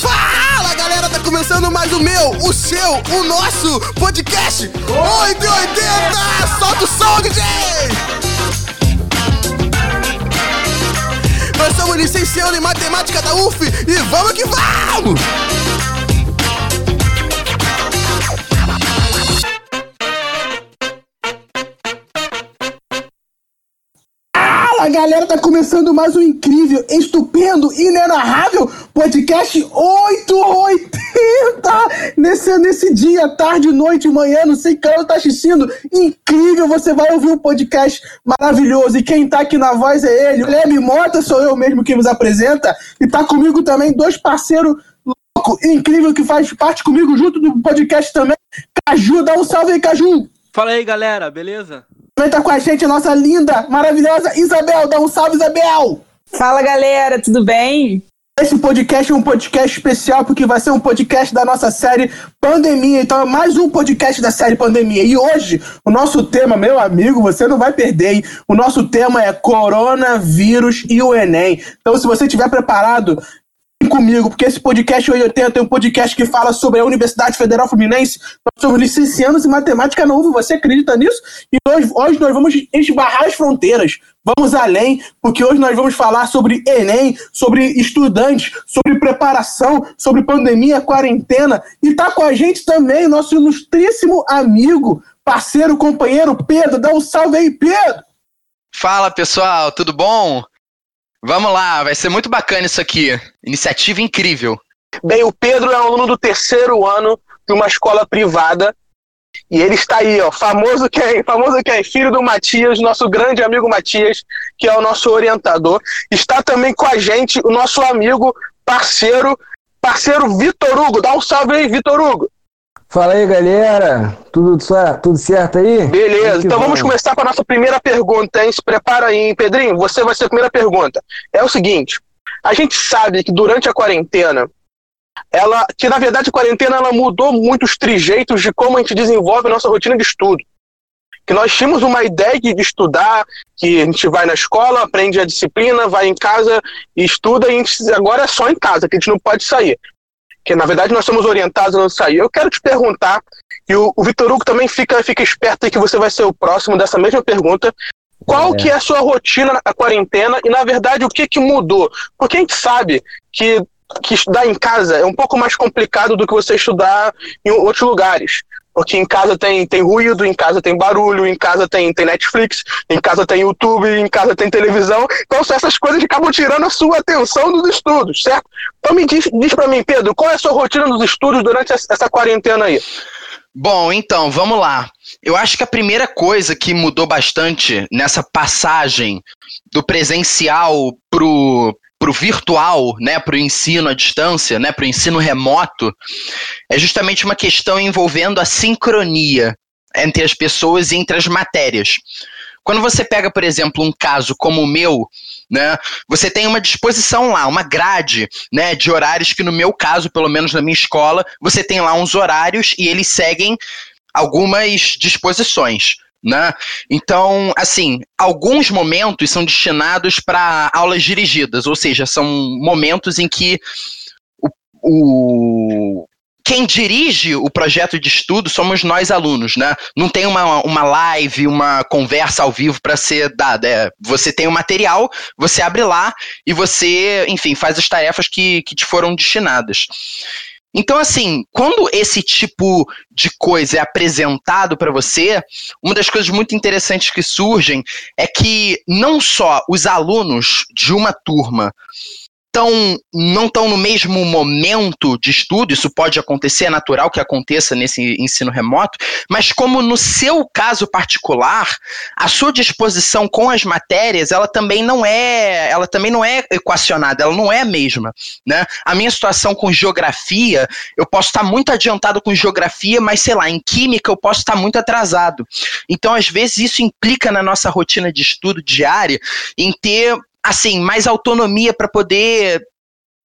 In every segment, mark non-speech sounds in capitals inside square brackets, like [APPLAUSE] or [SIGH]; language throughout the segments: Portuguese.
Fala galera, tá começando mais o meu, o seu, o nosso podcast 880! Solta o som, DJ! Nós somos licenciados em matemática da UF e vamos que vamos! Fala galera, tá começando mais um incrível, estupendo, inenarrável podcast 880 nesse, nesse dia, tarde, noite, manhã, não sei que hora tá assistindo. Incrível, você vai ouvir um podcast maravilhoso. E quem tá aqui na voz é ele, Guilherme Mota, sou eu mesmo que vos apresenta. E tá comigo também dois parceiros loucos, incrível, que faz parte comigo junto do podcast também. Caju, dá um salve aí, Caju. Fala aí, galera, beleza? Também tá com a gente a nossa linda, maravilhosa Isabel. Dá um salve, Isabel! Fala galera, tudo bem? Esse podcast é um podcast especial porque vai ser um podcast da nossa série Pandemia. Então é mais um podcast da série Pandemia. E hoje, o nosso tema, meu amigo, você não vai perder, hein? O nosso tema é Coronavírus e o Enem. Então, se você estiver preparado, comigo, porque esse podcast 880 é um podcast que fala sobre a Universidade Federal Fluminense. Nós somos licenciados em matemática UF, você acredita nisso? E hoje, hoje nós vamos esbarrar as fronteiras. Vamos além, porque hoje nós vamos falar sobre Enem, sobre estudantes, sobre preparação, sobre pandemia, quarentena. E tá com a gente também nosso ilustríssimo amigo, parceiro, companheiro Pedro. Dá um salve aí, Pedro! Fala pessoal, tudo bom? Vamos lá, vai ser muito bacana isso aqui. Iniciativa incrível. Bem, o Pedro é aluno do terceiro ano de uma escola privada. E ele está aí, ó, famoso quem? Famoso quem? Filho do Matias, nosso grande amigo Matias, que é o nosso orientador. Está também com a gente o nosso amigo, parceiro, parceiro Vitor Hugo. Dá um salve aí, Vitor Hugo. Fala aí, galera. Tudo, tudo certo aí? Beleza, que então vamos começar com a nossa primeira pergunta, hein? Se prepara aí, hein, Pedrinho. Você vai ser a primeira pergunta. É o seguinte: a gente sabe que durante a quarentena, ela, que na verdade a quarentena ela mudou muito os trejeitos de como a gente desenvolve a nossa rotina de estudo. Que nós tínhamos uma ideia de estudar, que a gente vai na escola, aprende a disciplina, vai em casa e estuda, e gente, agora é só em casa, que a gente não pode sair. Que na verdade nós somos orientados a não sair. Eu quero te perguntar, e o, o Vitor Hugo também fica, fica esperto que você vai ser o próximo dessa mesma pergunta. Qual É. que é a sua rotina na quarentena e, na verdade, o que, que mudou? Porque a gente sabe que, que estudar em casa é um pouco mais complicado do que você estudar em outros lugares. Porque em casa tem, tem ruído, em casa tem barulho, em casa tem, tem Netflix, em casa tem YouTube, em casa tem televisão. Então são essas coisas que acabam tirando a sua atenção dos estudos, certo? Então me diz, diz pra mim, Pedro, qual é a sua rotina dos estudos durante essa quarentena aí? Bom, então, vamos lá. Eu acho que a primeira coisa que mudou bastante nessa passagem do presencial pro, pro virtual, né, pro ensino à distância, né, pro ensino remoto, é justamente uma questão envolvendo a sincronia entre as pessoas e entre as matérias. Quando você pega, por exemplo, um caso como o meu, né, você tem uma disposição lá, uma grade, né, de horários que no meu caso, pelo menos na minha escola, você tem lá uns horários e eles seguem algumas disposições. Né? Então, assim, alguns momentos são destinados para aulas dirigidas, ou seja, são momentos em que o, o- quem dirige o projeto de estudo somos nós alunos, né? Não tem uma, uma live, uma conversa ao vivo para ser dada. É, você tem o material, você abre lá e você, enfim, faz as tarefas que, que te foram destinadas. Então, assim, quando esse tipo de coisa é apresentado para você, uma das coisas muito interessantes que surgem é que não só os alunos de uma turma tão, não estão no mesmo momento de estudo, isso pode acontecer, é natural que aconteça nesse ensino remoto, mas como no seu caso particular, a sua disposição com as matérias, ela também não é, ela também não é equacionada, ela não é a mesma, né? A minha situação com geografia, eu posso estar muito adiantado com geografia, mas sei lá, em química eu posso estar muito atrasado. Então, às vezes isso implica na nossa rotina de estudo diária em ter assim, mais autonomia para poder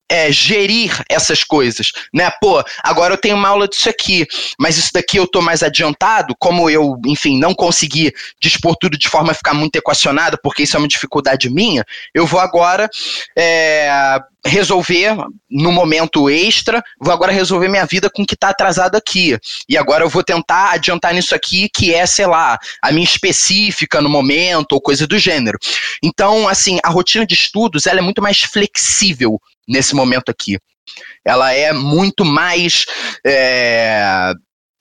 é, gerir essas coisas, né? Pô, agora eu tenho uma aula disso aqui, mas isso daqui eu tô mais adiantado, como eu, enfim, não consegui dispor tudo de forma a ficar muito equacionada, porque isso é uma dificuldade minha, eu vou agora é, resolver no momento extra, vou agora resolver minha vida com o que está atrasado aqui. E agora eu vou tentar adiantar nisso aqui, que é, sei lá, a minha específica no momento, ou coisa do gênero. Então, assim, a rotina de estudos ela é muito mais flexível nesse momento aqui. Ela é muito mais. É,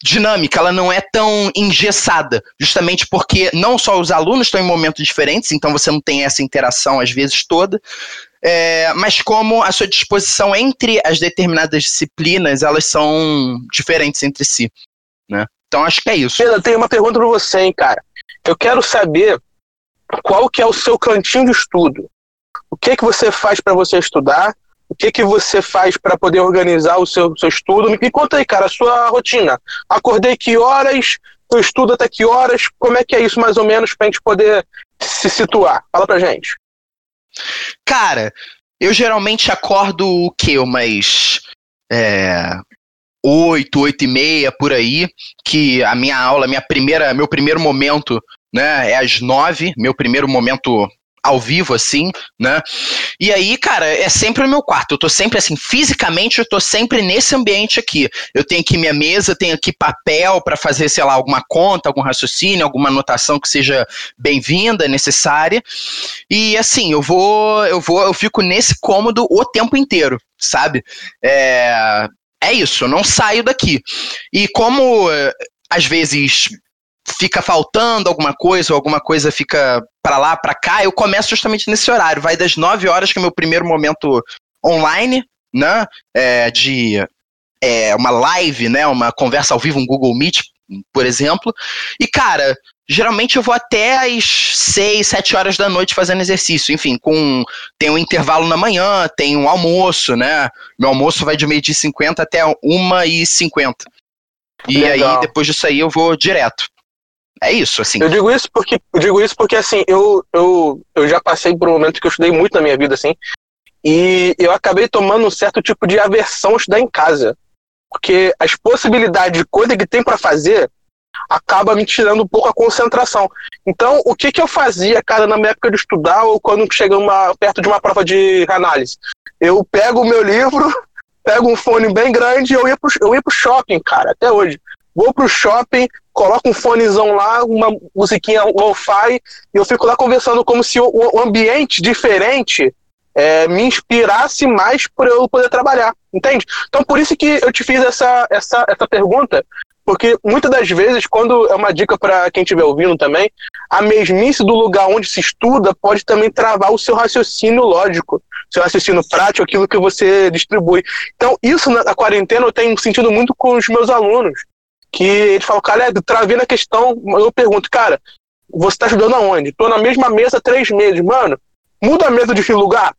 dinâmica, ela não é tão engessada, justamente porque não só os alunos estão em momentos diferentes, então você não tem essa interação às vezes toda, é, mas como a sua disposição entre as determinadas disciplinas, elas são diferentes entre si, né? Então acho que é isso. Pedro, eu tenho uma pergunta para você, hein, cara. Eu quero saber qual que é o seu cantinho de estudo. O que que você faz para você estudar? O que que você faz para poder organizar o seu, seu estudo? Me conta aí, cara, a sua rotina. Acordei que horas? Eu estudo até que horas? Como é que é isso, mais ou menos, para a gente poder se situar? Fala pra gente. Cara, eu geralmente acordo o quê? Umas. É, 8, 8 e meia por aí, que a minha aula, minha primeira, meu primeiro momento, né, é às 9, meu primeiro momento ao vivo, assim, né? E aí, cara, é sempre o meu quarto. Eu tô sempre assim, fisicamente, eu tô sempre nesse ambiente aqui. Eu tenho aqui minha mesa, tenho aqui papel para fazer, sei lá, alguma conta, algum raciocínio, alguma anotação que seja bem-vinda, necessária. E assim, eu vou, eu vou, eu fico nesse cômodo o tempo inteiro, sabe? É, é isso, eu não saio daqui. E como eh, às vezes fica faltando alguma coisa, ou alguma coisa fica para lá, para cá, eu começo justamente nesse horário. Vai das 9 horas, que é o meu primeiro momento online, né? É, de é, uma live, né? Uma conversa ao vivo, um Google Meet, por exemplo. E, cara, geralmente eu vou até às 6, 7 horas da noite fazendo exercício. Enfim, com tem um intervalo na manhã, tem um almoço, né? Meu almoço vai de meio dia 50 até 1 e 50. E Legal. aí, depois disso aí, eu vou direto. É isso, assim. Eu digo isso porque, eu digo isso porque assim, eu, eu, eu já passei por um momento que eu estudei muito na minha vida, assim, e eu acabei tomando um certo tipo de aversão a estudar em casa. Porque as possibilidades de coisa que tem para fazer acaba me tirando um pouco a concentração. Então, o que, que eu fazia, cara, na minha época de estudar ou quando chega uma, perto de uma prova de análise? Eu pego o meu livro, pego um fone bem grande e eu ia pro, eu ia pro shopping, cara, até hoje. Vou pro shopping, coloco um fonezão lá, uma musiquinha lo-fi, e eu fico lá conversando como se o, o ambiente diferente é, me inspirasse mais para eu poder trabalhar, entende? Então por isso que eu te fiz essa, essa, essa pergunta, porque muitas das vezes, quando é uma dica para quem estiver ouvindo também, a mesmice do lugar onde se estuda pode também travar o seu raciocínio lógico, seu raciocínio prático, aquilo que você distribui. Então, isso na quarentena eu tenho sentido muito com os meus alunos que eles falam, Caleb, travei na questão, eu pergunto, cara, você está ajudando aonde? Tô na mesma mesa há três meses, mano, muda a mesa de lugar.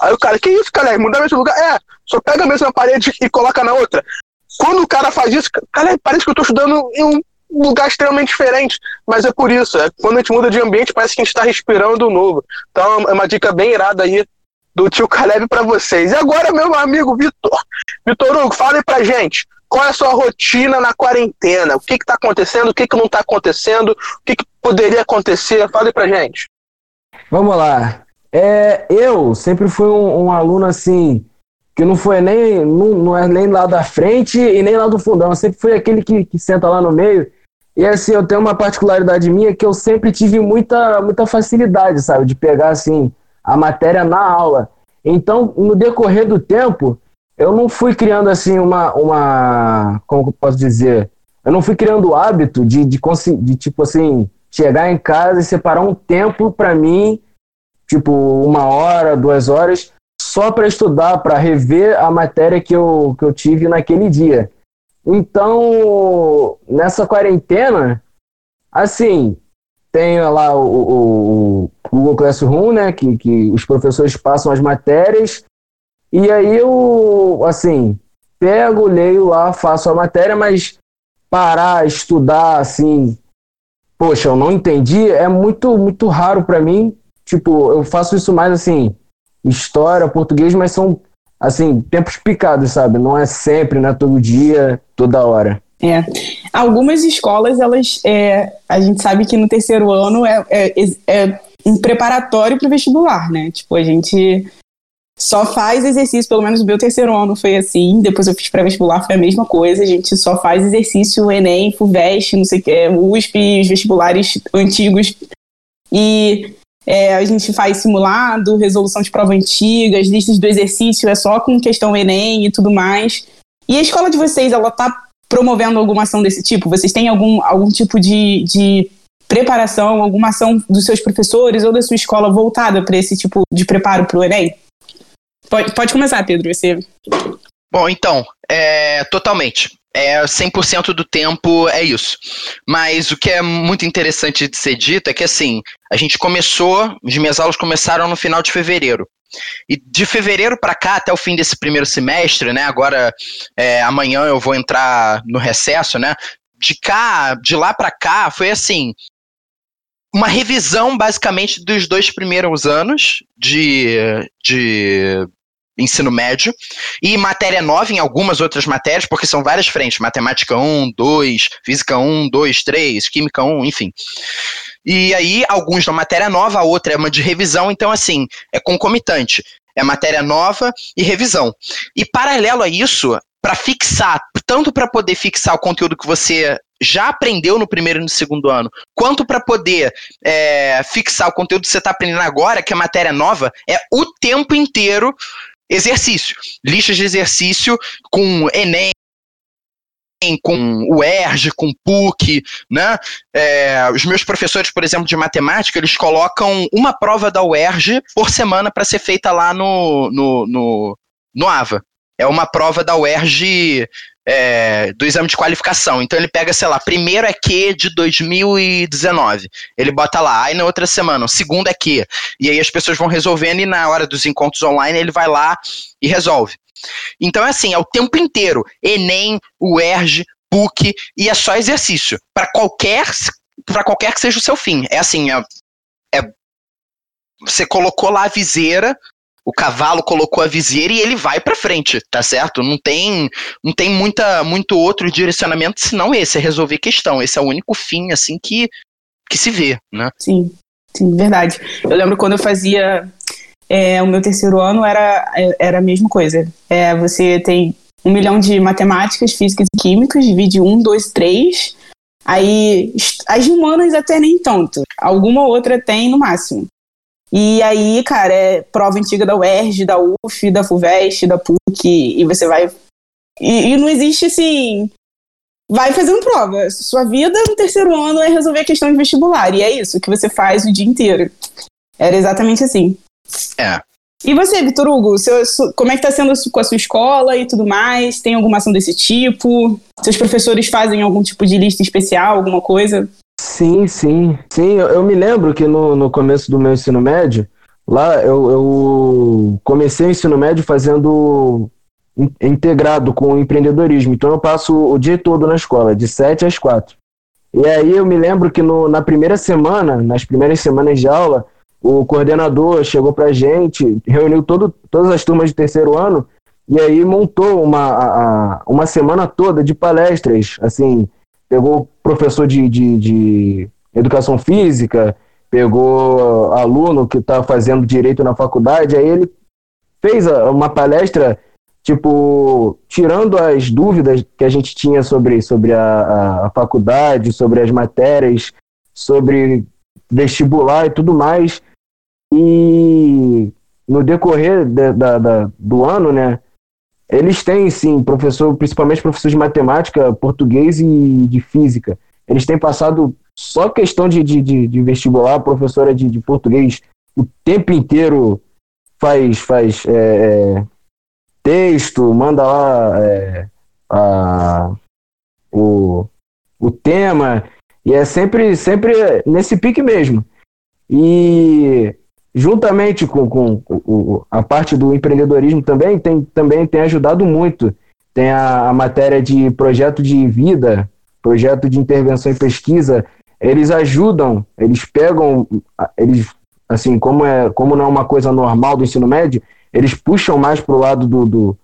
Aí o cara, que isso, Caleb, muda a mesa de lugar? É, só pega a mesa na parede e coloca na outra. Quando o cara faz isso, parece que eu tô estudando em um lugar extremamente diferente. Mas é por isso, é, quando a gente muda de ambiente, parece que a gente está respirando novo. Então é uma dica bem irada aí do tio Caleb para vocês. E agora, meu amigo Vitor. Vitor Hugo, fala aí pra gente qual é a sua rotina na quarentena? O que está acontecendo? O que, que não está acontecendo? O que, que poderia acontecer? Fale pra gente. Vamos lá. É, eu sempre fui um, um, aluno assim, que não foi nem, não, não é nem lá da frente e nem lá do fundão. Eu sempre fui aquele que, que senta lá no meio. E assim, eu tenho uma particularidade minha que eu sempre tive muita, muita facilidade, sabe, de pegar assim a matéria na aula. Então, no decorrer do tempo, eu não fui criando assim uma, uma como eu posso dizer, eu não fui criando o hábito de, de, de tipo assim, chegar em casa e separar um tempo para mim, tipo uma hora, duas horas, só para estudar, para rever a matéria que eu, que eu tive naquele dia. Então, nessa quarentena, assim, tem lá o, o, o Google Classroom, né, que, que os professores passam as matérias, e aí eu, assim, pego, leio lá, faço a matéria, mas parar, estudar, assim, poxa, eu não entendi, é muito, muito raro para mim. Tipo, eu faço isso mais assim, história, português, mas são assim, tempos picados, sabe? Não é sempre, não é todo dia, toda hora. É. Algumas escolas, elas. É, a gente sabe que no terceiro ano é, é, é um preparatório para o vestibular, né? Tipo, a gente só faz exercício, pelo menos o meu terceiro ano foi assim, depois eu fiz pré-vestibular, foi a mesma coisa, a gente só faz exercício Enem, FUVEST, não sei o que, USP, os vestibulares antigos, e é, a gente faz simulado, resolução de prova antiga, as listas do exercício é só com questão Enem e tudo mais. E a escola de vocês, ela tá promovendo alguma ação desse tipo? Vocês têm algum, algum tipo de, de preparação, alguma ação dos seus professores ou da sua escola voltada para esse tipo de preparo para o Enem? Pode, pode começar, Pedro, você. Bom, então, é, totalmente. É 100% do tempo é isso. Mas o que é muito interessante de ser dito é que assim, a gente começou, as minhas aulas começaram no final de fevereiro. E de fevereiro para cá, até o fim desse primeiro semestre, né? Agora, é, amanhã eu vou entrar no recesso, né? De cá, de lá para cá, foi assim, uma revisão basicamente dos dois primeiros anos de, de ensino médio, e matéria nova em algumas outras matérias, porque são várias frentes, matemática 1, 2, física 1, 2, 3, química 1, enfim. E aí, alguns da matéria nova, a outra é uma de revisão, então assim, é concomitante. É matéria nova e revisão. E paralelo a isso, para fixar, tanto para poder fixar o conteúdo que você já aprendeu no primeiro e no segundo ano, quanto para poder é, fixar o conteúdo que você está aprendendo agora, que é matéria nova, é o tempo inteiro exercício. Listas de exercício com Enem, com o ERJ, com PUC, né? É, os meus professores, por exemplo, de matemática, eles colocam uma prova da UERJ por semana para ser feita lá no, no, no, no AVA. É uma prova da UERJ é, do exame de qualificação. Então ele pega, sei lá, primeiro é que de 2019. Ele bota lá, aí na outra semana, o segundo é que. E aí as pessoas vão resolvendo e na hora dos encontros online ele vai lá e resolve. Então é assim, é o tempo inteiro. Enem, UERJ, PUC, e é só exercício. Para qualquer para qualquer que seja o seu fim. É assim, é, é, você colocou lá a viseira, o cavalo colocou a viseira e ele vai para frente, tá certo? Não tem, não tem muita, muito outro direcionamento senão esse, é resolver questão. Esse é o único fim, assim, que, que se vê, né? Sim, sim, verdade. Eu lembro quando eu fazia é, o meu terceiro ano, era, era a mesma coisa. É, você tem um milhão de matemáticas, físicas e químicas, divide um, dois, três. Aí, as humanas até nem tanto. Alguma outra tem no máximo. E aí, cara, é prova antiga da UERJ, da UF, da FUVEST, da PUC, e você vai. E, e, não existe assim. Vai fazendo prova. Sua vida no terceiro ano é resolver a questão de vestibular. E é isso que você faz o dia inteiro. Era exatamente assim. É. E você, Vitor Hugo, seu, como é que tá sendo com a sua escola e tudo mais? Tem alguma ação desse tipo? Seus professores fazem algum tipo de lista especial, alguma coisa? Sim, sim. Sim, eu, eu me lembro que no, no começo do meu ensino médio, lá eu, eu comecei o ensino médio fazendo integrado com o empreendedorismo. Então eu passo o dia todo na escola, de 7 às 4. E aí eu me lembro que no, na primeira semana, nas primeiras semanas de aula, o coordenador chegou pra gente, reuniu todo, todas as turmas de terceiro ano e aí montou uma, a, uma semana toda de palestras, assim, pegou professor de, de, de educação física, pegou aluno que está fazendo direito na faculdade, aí ele fez uma palestra, tipo, tirando as dúvidas que a gente tinha sobre, sobre a, a, faculdade, sobre as matérias, sobre vestibular e tudo mais. E no decorrer de, da, da, do ano, né, eles têm, sim, professor, principalmente professor de matemática, português e de física. Eles têm passado só questão de, de, de, de vestibular, professora de, de, português o tempo inteiro faz, faz é, é, texto, manda lá é, a, o, o tema, e é sempre, sempre nesse pique mesmo. E juntamente com, com, com, a parte do empreendedorismo também tem, também tem ajudado muito. Tem a, a, matéria de projeto de vida, projeto de intervenção e pesquisa. Eles ajudam, eles pegam, eles assim como é como não é uma coisa normal do ensino médio, eles puxam mais pro lado do, do,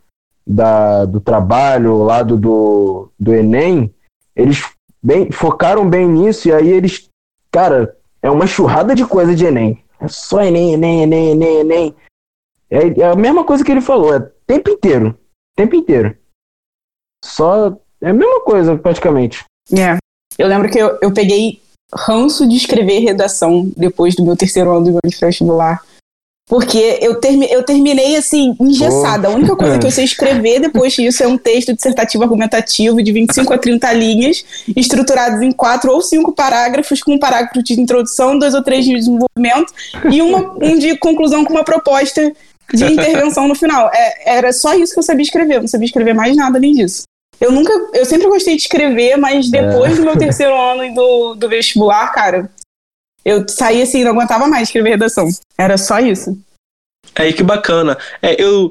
da, do trabalho, o lado do, do Enem, eles bem, focaram bem nisso e aí eles, cara, é uma churrada de coisa de Enem. É só Enem, Enem, Enem, Enem, Enem. É, é a mesma coisa que ele falou, é tempo inteiro. Tempo inteiro. Só. É a mesma coisa, praticamente. É. Eu lembro que eu, eu peguei ranço de escrever redação depois do meu terceiro ano do meu vestibular. Porque eu, termi eu terminei assim, engessada. Oh. A única coisa que eu [LAUGHS] sei escrever depois disso é um texto dissertativo argumentativo de 25 a 30 linhas, estruturados em quatro ou cinco parágrafos, com um parágrafo de introdução, dois ou três de desenvolvimento e uma, um de conclusão com uma proposta de intervenção no final. É, era só isso que eu sabia escrever, eu não sabia escrever mais nada além disso. Eu nunca, eu sempre gostei de escrever, mas depois é. do meu terceiro ano e do, do vestibular, cara, eu saí assim, não aguentava mais escrever redação. Era só isso. Aí que bacana. É, eu,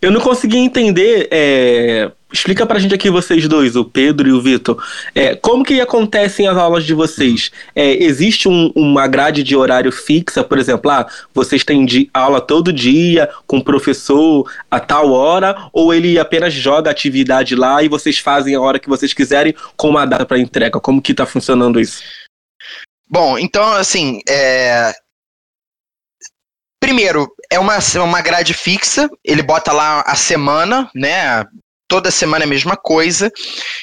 eu não consegui entender. É, explica pra gente aqui, vocês dois, o Pedro e o Vitor. É, como que acontecem as aulas de vocês? É, existe um, uma grade de horário fixa, por exemplo, ah, vocês têm aula todo dia com o professor a tal hora, ou ele apenas joga atividade lá e vocês fazem a hora que vocês quiserem com uma data para entrega? Como que tá funcionando isso? Bom, então, assim, é... primeiro, é uma, uma grade fixa, ele bota lá a semana, né? Toda semana é a mesma coisa,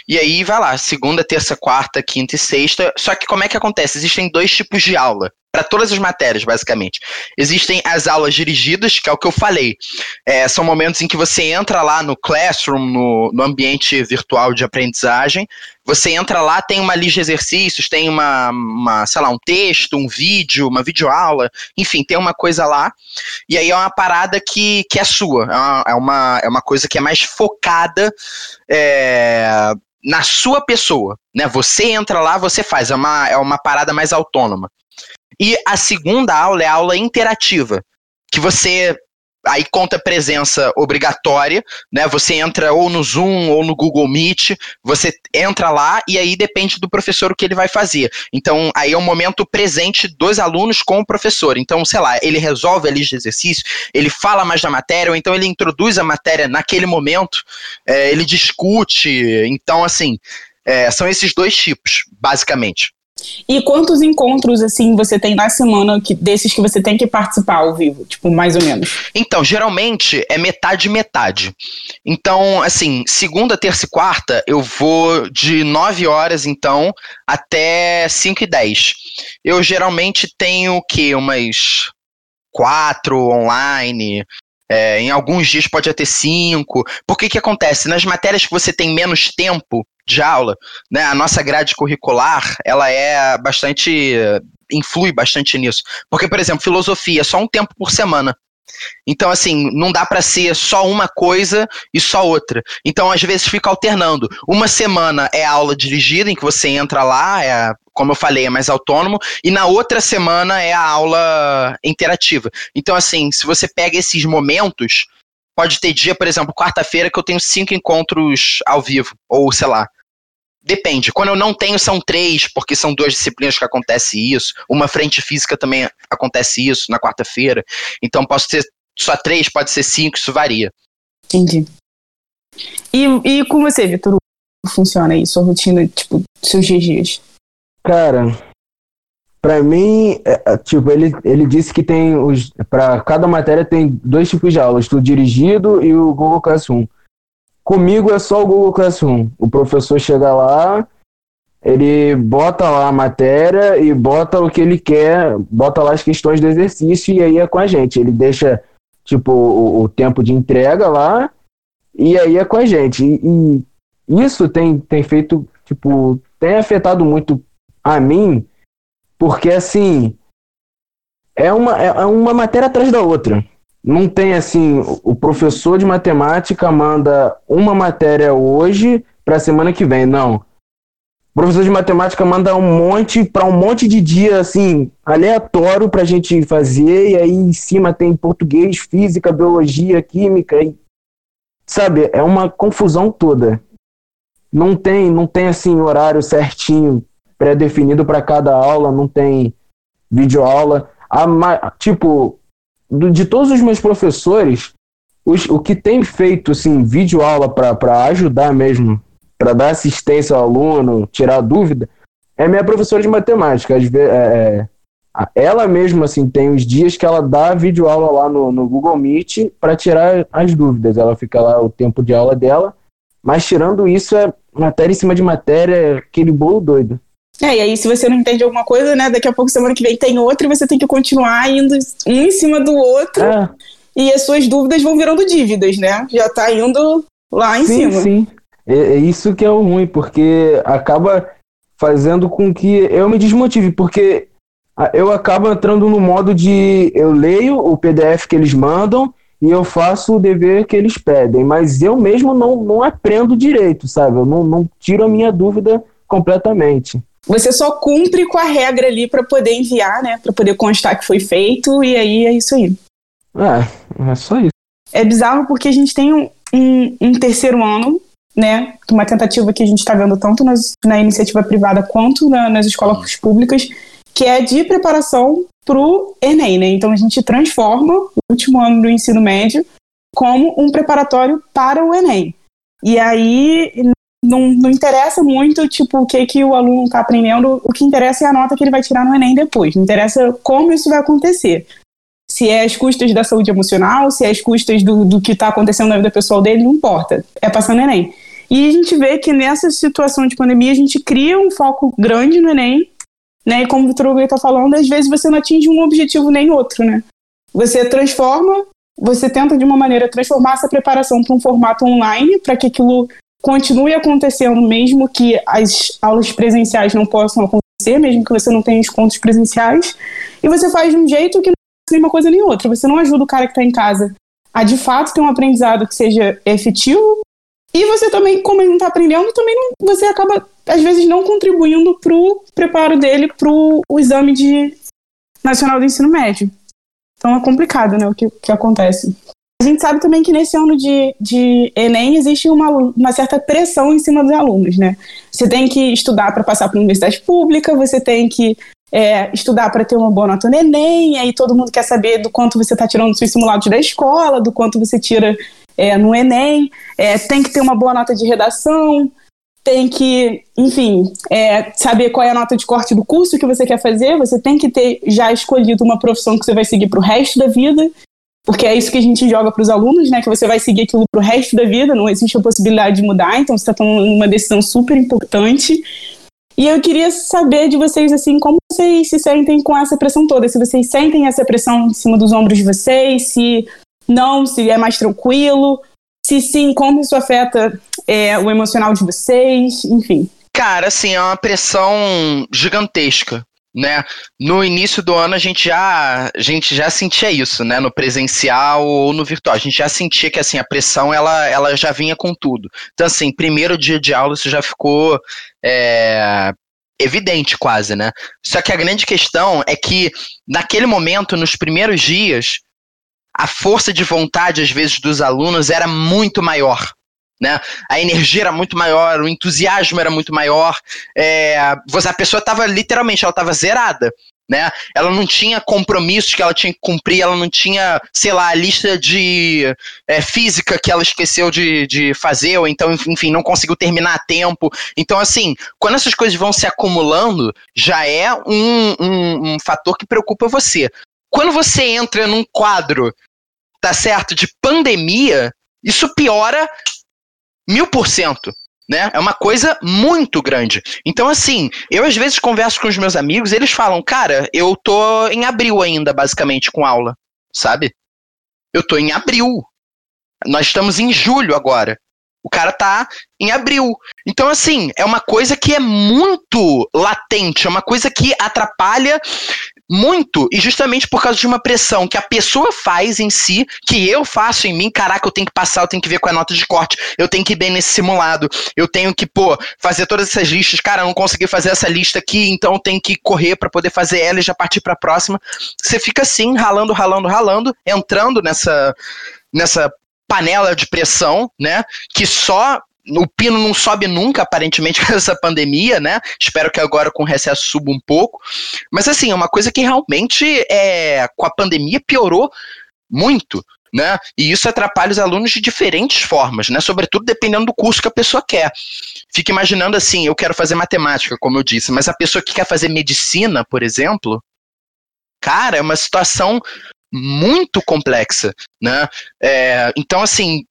e aí vai lá, segunda, terça, quarta, quinta e sexta. Só que como é que acontece? Existem dois tipos de aula para todas as matérias, basicamente. Existem as aulas dirigidas, que é o que eu falei. É, são momentos em que você entra lá no classroom, no, no, ambiente virtual de aprendizagem. Você entra lá, tem uma lista de exercícios, tem uma, uma, sei lá, um texto, um vídeo, uma videoaula, enfim, tem uma coisa lá. E aí é uma parada que, que é sua. É uma, é uma, é coisa que é mais focada. É, na sua pessoa, né? Você entra lá, você faz, é uma, é uma parada mais autônoma. E a segunda aula é a aula interativa, que você aí conta presença obrigatória, né? Você entra ou no Zoom ou no Google Meet, você entra lá e aí depende do professor o que ele vai fazer. Então, aí é um momento presente dos alunos com o professor. Então, sei lá, ele resolve a lista de exercício, ele fala mais da matéria, ou então ele introduz a matéria naquele momento, é, ele discute. Então, assim, é, são esses dois tipos, basicamente. E quantos encontros, assim, você tem na semana que, desses que você tem que participar ao vivo? Tipo, mais ou menos. Então, geralmente é metade metade. Então, assim, segunda, terça e quarta, eu vou de 9 horas, então, até 5 e 10. Eu geralmente tenho o quê? Umas quatro online, é, em alguns dias pode até cinco. Por que que acontece? Nas matérias que você tem menos tempo de aula, né, a nossa grade curricular, ela é bastante influi bastante nisso. Porque, por exemplo, filosofia, só um tempo por semana. Então, assim, não dá para ser só uma coisa e só outra. Então, às vezes, fica alternando. Uma semana é aula dirigida, em que você entra lá, é, como eu falei, é mais autônomo, e na outra semana é a aula interativa. Então, assim, se você pega esses momentos, pode ter dia, por exemplo, quarta-feira, que eu tenho cinco encontros ao vivo, ou sei lá, Depende. Quando eu não tenho, são três, porque são duas disciplinas que acontece isso. Uma frente física também acontece isso na quarta-feira. Então posso ter só três, pode ser cinco, isso varia. Entendi. E, e com você, Vitor, como funciona aí, sua rotina, tipo, seus dias? Cara, para mim, é, é, tipo, ele, ele disse que tem os. para cada matéria tem dois tipos de aulas, o dirigido e o Google Classroom. Comigo é só o Google Classroom. O professor chega lá, ele bota lá a matéria e bota o que ele quer, bota lá as questões do exercício e aí é com a gente. Ele deixa, tipo, o, o tempo de entrega lá e aí é com a gente. E, e isso tem, tem feito, tipo, tem afetado muito a mim, porque assim, é uma, é uma matéria atrás da outra não tem assim, o professor de matemática manda uma matéria hoje para a semana que vem, não. O professor de matemática manda um monte para um monte de dia assim, aleatório para a gente fazer e aí em cima tem português, física, biologia, química e sabe, é uma confusão toda. Não tem, não tem assim horário certinho pré-definido para cada aula, não tem videoaula. A, tipo, do- de todos os meus professores, os- o que tem feito, assim, vídeo aula para ajudar mesmo, para dar assistência ao aluno, tirar dúvida, é minha professora de matemática. Às ve- é, é, ela mesma, assim, tem os dias que ela dá vídeo aula lá no, no Google Meet para tirar as dúvidas. Ela fica lá o tempo de aula dela, mas tirando isso, é matéria em cima de matéria, aquele bolo doido. É, e aí se você não entende alguma coisa, né, daqui a pouco, semana que vem, tem outra e você tem que continuar indo um em cima do outro É, e as suas dúvidas vão virando dívidas, né? Já tá indo lá em sim, cima. sim. É, é isso que é o ruim, porque acaba fazendo com que eu me desmotive, porque eu acabo entrando no modo de eu leio o PDF que eles mandam e eu faço o dever que eles pedem, mas eu mesmo não, não aprendo direito, sabe? Eu não, não tiro a minha dúvida completamente. Você só cumpre com a regra ali pra poder enviar, né? Pra poder constar que foi feito e aí é isso aí. É, é só isso. É bizarro porque a gente tem um, um- um terceiro ano, né? Uma tentativa que a gente está vendo tanto nas- na iniciativa privada quanto na- nas escolas públicas, que é de preparação para o Enem, né? Então a gente transforma o último ano do ensino médio como um preparatório para o Enem. E aí não, não interessa muito tipo o que, que o aluno está aprendendo, o que interessa é a nota que ele vai tirar no Enem depois. Não interessa como isso vai acontecer se é às custas da saúde emocional, se é às custas do, do que está acontecendo na vida pessoal dele, não importa. É passar no Enem. E a gente vê que nessa situação de pandemia, a gente cria um foco grande no Enem, né? E como o Vitor está falando, às vezes você não atinge um objetivo nem outro, né? Você transforma, você tenta de uma maneira transformar essa preparação para um formato online, para que aquilo continue acontecendo, mesmo que as aulas presenciais não possam acontecer, mesmo que você não tenha encontros presenciais, e você faz de um jeito que nem uma coisa nem outra. Você não ajuda o cara que está em casa a de fato ter um aprendizado que seja efetivo. E você também, como ele não está aprendendo, também não, você acaba, às vezes, não contribuindo para o preparo dele para o exame de nacional do ensino médio. Então é complicado, né, o que, que acontece. A gente sabe também que nesse ano de, de Enem existe uma, uma certa pressão em cima dos alunos, né? Você tem que estudar para passar para a universidade pública, você tem que é, estudar para ter uma boa nota no Enem, aí todo mundo quer saber do quanto você está tirando dos seus simulados da escola, do quanto você tira é, no Enem, é, tem que ter uma boa nota de redação, tem que, enfim, é, saber qual é a nota de corte do curso que você quer fazer, você tem que ter já escolhido uma profissão que você vai seguir para o resto da vida, porque é isso que a gente joga para os alunos, né? Que você vai seguir aquilo para o resto da vida, não existe a possibilidade de mudar, então você está tomando uma decisão super importante. E eu queria saber de vocês, assim, como vocês se sentem com essa pressão toda? Se vocês sentem essa pressão em cima dos ombros de vocês, se não, se é mais tranquilo, se sim, como isso afeta é, o emocional de vocês, enfim. Cara, assim, é uma pressão gigantesca, né? No início do ano a gente já, a gente já sentia isso, né? No presencial ou no virtual. A gente já sentia que assim, a pressão ela, ela já vinha com tudo. Então, assim, primeiro dia de aula isso já ficou é, evidente quase, né? Só que a grande questão é que naquele momento, nos primeiros dias, a força de vontade, às vezes, dos alunos era muito maior. Né? A energia era muito maior, o entusiasmo era muito maior. É, a pessoa estava literalmente, ela estava zerada. Né? Ela não tinha compromissos que ela tinha que cumprir, ela não tinha, sei lá, a lista de é, física que ela esqueceu de, de fazer, ou então, enfim, não conseguiu terminar a tempo. Então, assim, quando essas coisas vão se acumulando, já é um, um, um fator que preocupa você. Quando você entra num quadro, tá certo, de pandemia, isso piora mil por cento. Né? É uma coisa muito grande. Então, assim, eu às vezes converso com os meus amigos, eles falam, cara, eu tô em abril ainda, basicamente, com aula, sabe? Eu tô em abril. Nós estamos em julho agora. O cara tá em abril. Então, assim, é uma coisa que é muito latente, é uma coisa que atrapalha muito, e justamente por causa de uma pressão que a pessoa faz em si, que eu faço em mim, caraca, eu tenho que passar, eu tenho que ver qual é a nota de corte, eu tenho que ir bem nesse simulado, eu tenho que, pô, fazer todas essas listas, cara, eu não consegui fazer essa lista aqui, então eu tenho que correr para poder fazer ela e já partir para a próxima. Você fica assim, ralando, ralando, ralando, entrando nessa nessa panela de pressão, né, que só o pino não sobe nunca, aparentemente, [LAUGHS] com essa pandemia, né? Espero que agora com o recesso suba um pouco. Mas assim, é uma coisa que realmente é, com a pandemia piorou muito. Né? E isso atrapalha os alunos de diferentes formas, né? Sobretudo dependendo do curso que a pessoa quer. Fica imaginando assim, eu quero fazer matemática, como eu disse, mas a pessoa que quer fazer medicina, por exemplo, cara, é uma situação muito complexa, né? É, então, assim,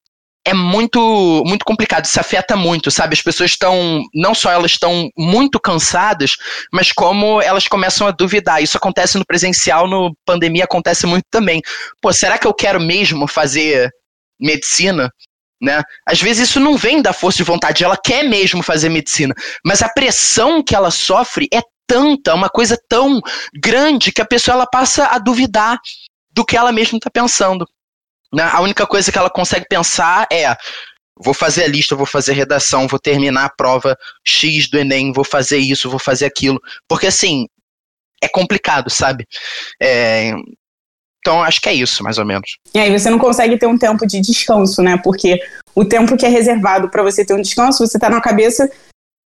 é muito muito complicado, isso afeta muito, sabe? As pessoas estão, não só elas estão muito cansadas, mas como elas começam a duvidar. Isso acontece no presencial, no pandemia acontece muito também. Pô, será que eu quero mesmo fazer medicina? Né? Às vezes isso não vem da força de vontade, ela quer mesmo fazer medicina, mas a pressão que ela sofre é tanta, uma coisa tão grande que a pessoa ela passa a duvidar do que ela mesma está pensando. Né? A única coisa que ela consegue pensar é: vou fazer a lista, vou fazer a redação, vou terminar a prova X do Enem, vou fazer isso, vou fazer aquilo. Porque assim, é complicado, sabe? É, então, acho que é isso, mais ou menos. E aí você não consegue ter um tempo de descanso, né? Porque o tempo que é reservado para você ter um descanso, você tá na cabeça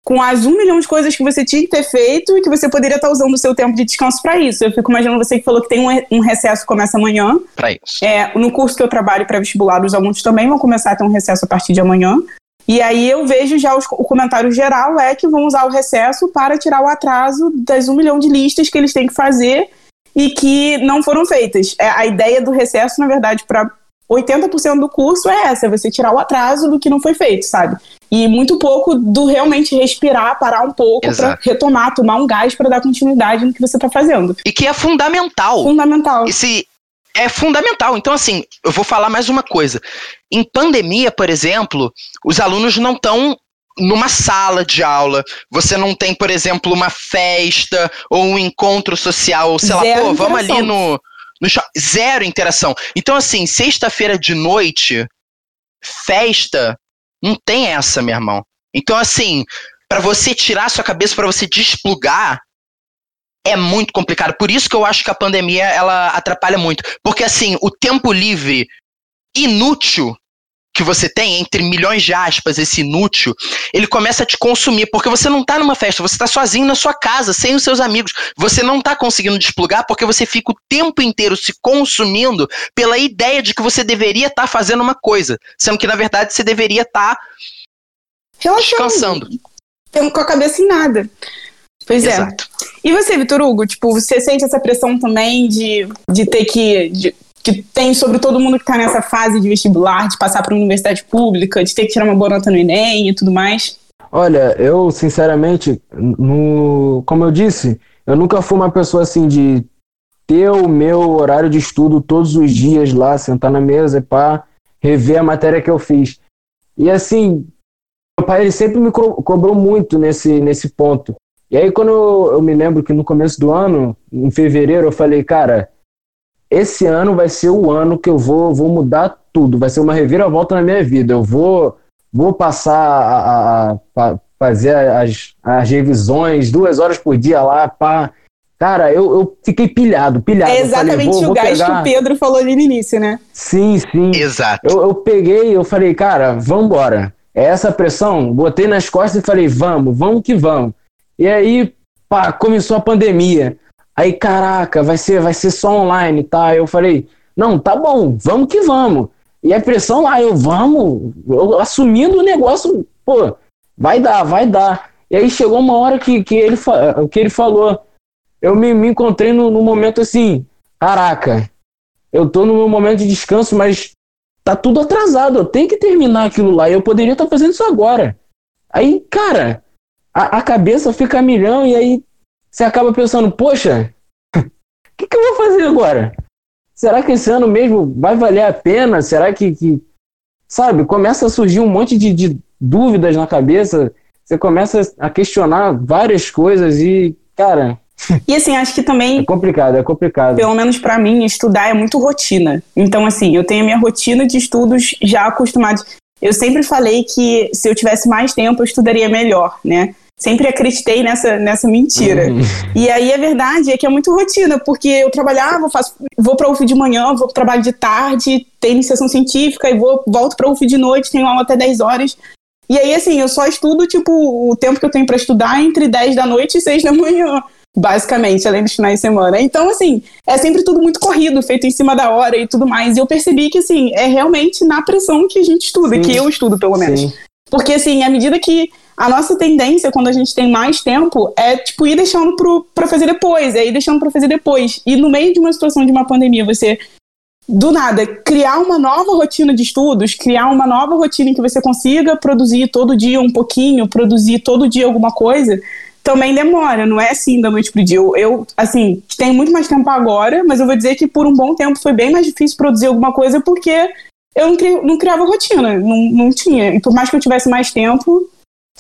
com as um milhão de coisas que você tinha que ter feito e que você poderia estar usando o seu tempo de descanso para isso. Eu fico imaginando você que falou que tem um, um recesso que começa amanhã. Para isso. É, no curso que eu trabalho para vestibular, os alunos também vão começar a ter um recesso a partir de amanhã. E aí eu vejo já os, o comentário geral é que vão usar o recesso para tirar o atraso das um milhão de listas que eles têm que fazer e que não foram feitas. É, a ideia do recesso, na verdade, para 80% do curso é essa, é você tirar o atraso do que não foi feito, sabe? E muito pouco do realmente respirar, parar um pouco para retomar, tomar um gás para dar continuidade no que você está fazendo. E que é fundamental. Fundamental. Esse é fundamental. Então, assim, eu vou falar mais uma coisa. Em pandemia, por exemplo, os alunos não estão numa sala de aula, você não tem, por exemplo, uma festa ou um encontro social, sei Zero lá, pô, vamos ali no, no zero interação. Então, assim, sexta-feira de noite, festa, não tem essa, meu irmão. Então, assim, para você tirar sua cabeça, para você desplugar, é muito complicado. Por isso que eu acho que a pandemia ela atrapalha muito. Porque, assim, o tempo livre inútil que você tem, entre milhões de aspas, esse inútil, ele começa a te consumir, porque você não tá numa festa, você tá sozinho na sua casa, sem os seus amigos. Você não tá conseguindo desplugar porque você fica o tempo inteiro se consumindo pela ideia de que você deveria estar tá fazendo uma coisa, sendo que na verdade você deveria estar tá descansando. Com a cabeça em nada. Pois é. Exato. é. E você, Vitor Hugo, tipo, você sente essa pressão também de, de ter que. De que tem sobre todo mundo que está nessa fase de vestibular, de passar para uma universidade pública, de ter que tirar uma boa nota no Enem e tudo mais? Olha, eu sinceramente, no, como eu disse, eu nunca fui uma pessoa assim de ter o meu horário de estudo todos os dias lá, sentar na mesa para rever a matéria que eu fiz. E assim, meu pai ele sempre me co cobrou muito nesse, nesse ponto. E aí quando eu, eu me lembro que no começo do ano, em fevereiro, eu falei, cara, esse ano vai ser o ano que eu vou, vou mudar tudo, vai ser uma reviravolta na minha vida. Eu vou, vou passar a, a, a fazer as, as revisões duas horas por dia lá, pá. Cara, eu, eu fiquei pilhado, pilhado. É exatamente falei, vou, o gás pegar... que o Pedro falou ali no início, né? Sim, sim. Exato. Eu, eu peguei, eu falei, cara, vambora. É essa pressão, botei nas costas e falei, vamos, vamos que vamos. E aí, pá, começou a pandemia. Aí, caraca, vai ser, vai ser só online, tá? Eu falei, não, tá bom, vamos que vamos. E a pressão lá, eu vamos, eu, assumindo o negócio, pô, vai dar, vai dar. E aí chegou uma hora que, que, ele, que ele falou, eu me, me encontrei no, no momento assim, caraca, eu tô no meu momento de descanso, mas tá tudo atrasado, eu tenho que terminar aquilo lá, eu poderia estar tá fazendo isso agora. Aí, cara, a, a cabeça fica a milhão, e aí você acaba pensando, poxa, o [LAUGHS] que, que, eu vou fazer agora? Será que esse ano mesmo vai valer a pena? Será que, que sabe, começa a surgir um monte de, de dúvidas na cabeça, você começa a questionar várias coisas e, cara, e assim, acho que também. É complicado, é complicado. Pelo menos para mim, estudar é muito rotina. Então, assim, eu tenho a minha rotina de estudos já acostumada. Eu sempre falei que se eu tivesse mais tempo, eu estudaria melhor, né? Sempre acreditei nessa, nessa mentira. Uhum. E aí a verdade é que é muito rotina, porque eu trabalhava, faço, vou para UF de manhã, vou para trabalho de tarde, tenho iniciação científica e vou volto para UF de noite, tenho aula até 10 horas. E aí, assim, eu só estudo, tipo, o tempo que eu tenho para estudar entre 10 da noite e 6 da manhã, basicamente, além dos finais de semana. Então, assim, é sempre tudo muito corrido, feito em cima da hora e tudo mais. E eu percebi que, assim, é realmente na pressão que a gente estuda, Sim. que eu estudo, pelo menos. Sim. Porque, assim, à medida que a nossa tendência, quando a gente tem mais tempo, é, tipo, ir deixando pro, pra fazer depois, é ir deixando pra fazer depois. E no meio de uma situação de uma pandemia, você do nada, criar uma nova rotina de estudos, criar uma nova rotina em que você consiga produzir todo dia um pouquinho, produzir todo dia alguma coisa, também demora, não é assim da noite pro dia. Eu, eu, assim, tenho muito mais tempo agora, mas eu vou dizer que por um bom tempo foi bem mais difícil produzir alguma coisa porque eu não, cri, não criava rotina, não, não tinha. E por mais que eu tivesse mais tempo,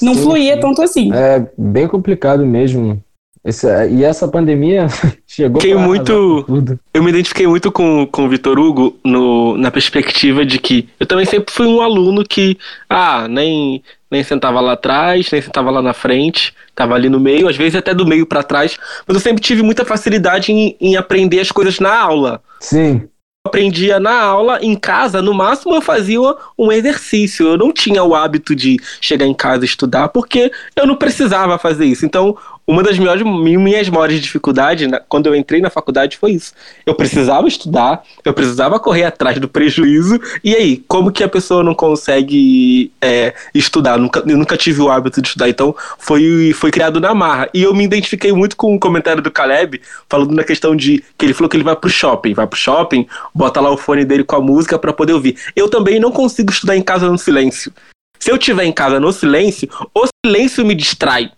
não sim, fluía sim. tanto assim. É bem complicado mesmo. Esse, e essa pandemia [LAUGHS] chegou Fiquei muito Eu me identifiquei muito com, com o Vitor Hugo no, na perspectiva de que eu também sempre fui um aluno que, ah, nem, nem sentava lá atrás, nem sentava lá na frente, tava ali no meio, às vezes até do meio para trás, mas eu sempre tive muita facilidade em, em aprender as coisas na aula. Sim aprendia na aula, em casa, no máximo eu fazia um exercício. Eu não tinha o hábito de chegar em casa e estudar, porque eu não precisava fazer isso. Então, uma das minhas, maiores dificuldades quando eu entrei na faculdade foi isso. Eu precisava estudar, eu precisava correr atrás do prejuízo, e aí, como que a pessoa não consegue é, estudar? Nunca, eu nunca tive o hábito de estudar, então foi, foi criado na marra. E eu me identifiquei muito com o comentário do Caleb, falando na questão de que ele falou que ele vai pro shopping, vai pro shopping, bota lá o fone dele com a música para poder ouvir. Eu também não consigo estudar em casa no silêncio. Se eu estiver em casa no silêncio, o silêncio me distrai.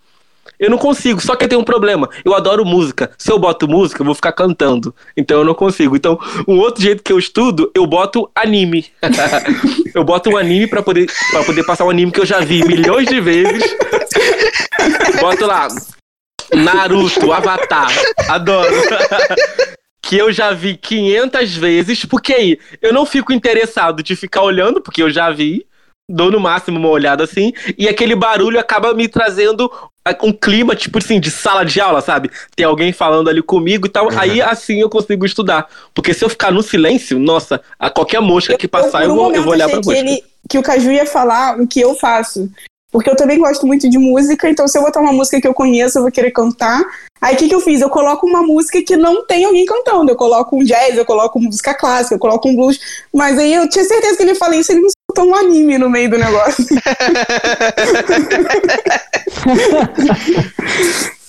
Eu não consigo, só que tem um problema. Eu adoro música. Se eu boto música, eu vou ficar cantando. Então eu não consigo. Então, um outro jeito que eu estudo, eu boto anime. [LAUGHS] eu boto um anime para poder, pra poder passar um anime que eu já vi milhões de vezes. boto lá. Naruto, Avatar. Adoro. [LAUGHS] que eu já vi 500 vezes, porque aí eu não fico interessado de ficar olhando, porque eu já vi dou no máximo uma olhada assim, e aquele barulho acaba me trazendo um clima, tipo assim, de sala de aula, sabe? Tem alguém falando ali comigo e tal, uhum. aí assim eu consigo estudar. Porque se eu ficar no silêncio, nossa, a qualquer mosca que passar, eu, eu, vou, eu vou olhar pra mosca. Ele, que o Caju ia falar o que eu faço. Porque eu também gosto muito de música, então se eu botar uma música que eu conheço, eu vou querer cantar. Aí o que, que eu fiz? Eu coloco uma música que não tem alguém cantando. Eu coloco um jazz, eu coloco música clássica, eu coloco um blues. Mas aí eu tinha certeza que ele falou isso, ele não escutou um anime no meio do negócio. [LAUGHS]